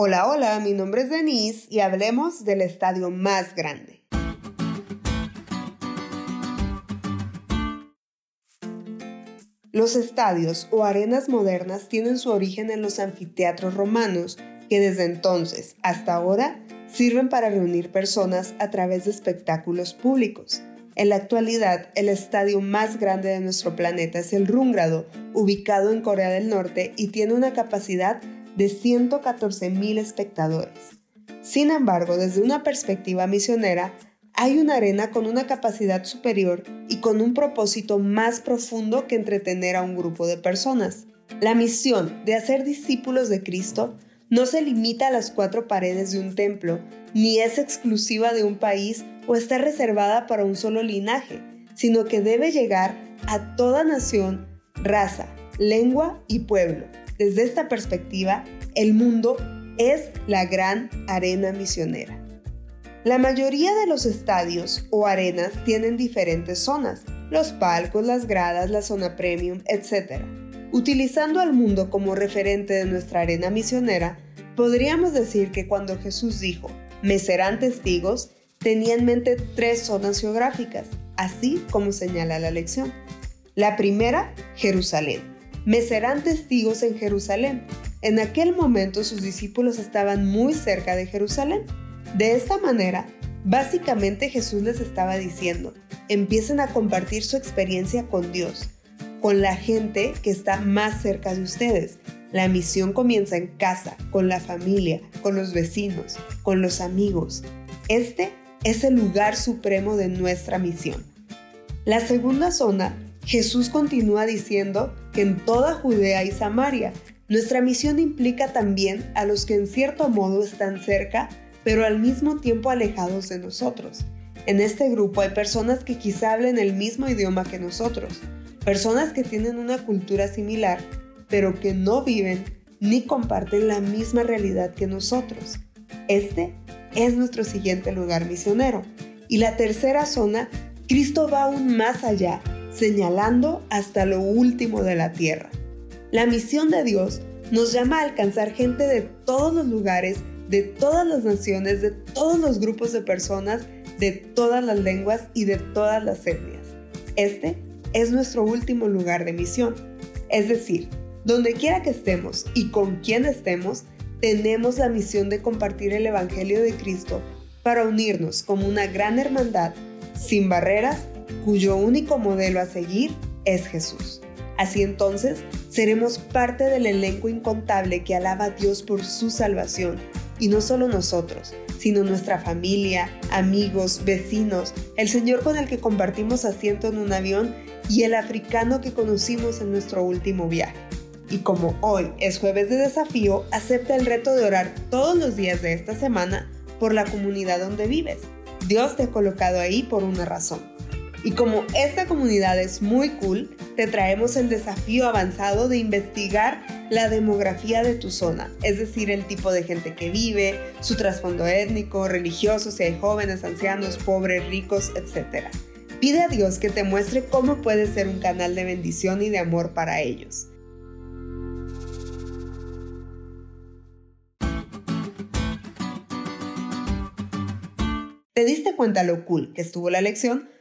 Hola, hola, mi nombre es Denise y hablemos del estadio más grande. Los estadios o arenas modernas tienen su origen en los anfiteatros romanos que desde entonces hasta ahora sirven para reunir personas a través de espectáculos públicos. En la actualidad, el estadio más grande de nuestro planeta es el Rúngrado, ubicado en Corea del Norte y tiene una capacidad de 114 mil espectadores. Sin embargo, desde una perspectiva misionera, hay una arena con una capacidad superior y con un propósito más profundo que entretener a un grupo de personas. La misión de hacer discípulos de Cristo no se limita a las cuatro paredes de un templo, ni es exclusiva de un país o está reservada para un solo linaje, sino que debe llegar a toda nación, raza, lengua y pueblo. Desde esta perspectiva, el mundo es la gran arena misionera. La mayoría de los estadios o arenas tienen diferentes zonas, los palcos, las gradas, la zona premium, etc. Utilizando al mundo como referente de nuestra arena misionera, podríamos decir que cuando Jesús dijo, me serán testigos, tenía en mente tres zonas geográficas, así como señala la lección. La primera, Jerusalén. Me serán testigos en Jerusalén. En aquel momento sus discípulos estaban muy cerca de Jerusalén. De esta manera, básicamente Jesús les estaba diciendo, empiecen a compartir su experiencia con Dios, con la gente que está más cerca de ustedes. La misión comienza en casa, con la familia, con los vecinos, con los amigos. Este es el lugar supremo de nuestra misión. La segunda zona, Jesús continúa diciendo que en toda Judea y Samaria, nuestra misión implica también a los que en cierto modo están cerca, pero al mismo tiempo alejados de nosotros. En este grupo hay personas que quizá hablen el mismo idioma que nosotros, personas que tienen una cultura similar, pero que no viven ni comparten la misma realidad que nosotros. Este es nuestro siguiente lugar misionero. Y la tercera zona, Cristo va aún más allá, señalando hasta lo último de la tierra. La misión de Dios nos llama a alcanzar gente de todos los lugares, de todas las naciones, de todos los grupos de personas, de todas las lenguas y de todas las etnias. Este es nuestro último lugar de misión. Es decir, donde quiera que estemos y con quien estemos, tenemos la misión de compartir el Evangelio de Cristo para unirnos como una gran hermandad sin barreras cuyo único modelo a seguir es Jesús. Así entonces seremos parte del elenco incontable que alaba a Dios por su salvación, y no solo nosotros, sino nuestra familia, amigos, vecinos, el Señor con el que compartimos asiento en un avión y el africano que conocimos en nuestro último viaje. Y como hoy es jueves de desafío, acepta el reto de orar todos los días de esta semana por la comunidad donde vives. Dios te ha colocado ahí por una razón. Y como esta comunidad es muy cool, te traemos el desafío avanzado de investigar la demografía de tu zona, es decir, el tipo de gente que vive, su trasfondo étnico, religioso, si hay jóvenes, ancianos, pobres, ricos, etc. Pide a Dios que te muestre cómo puedes ser un canal de bendición y de amor para ellos. ¿Te diste cuenta lo cool que estuvo la lección?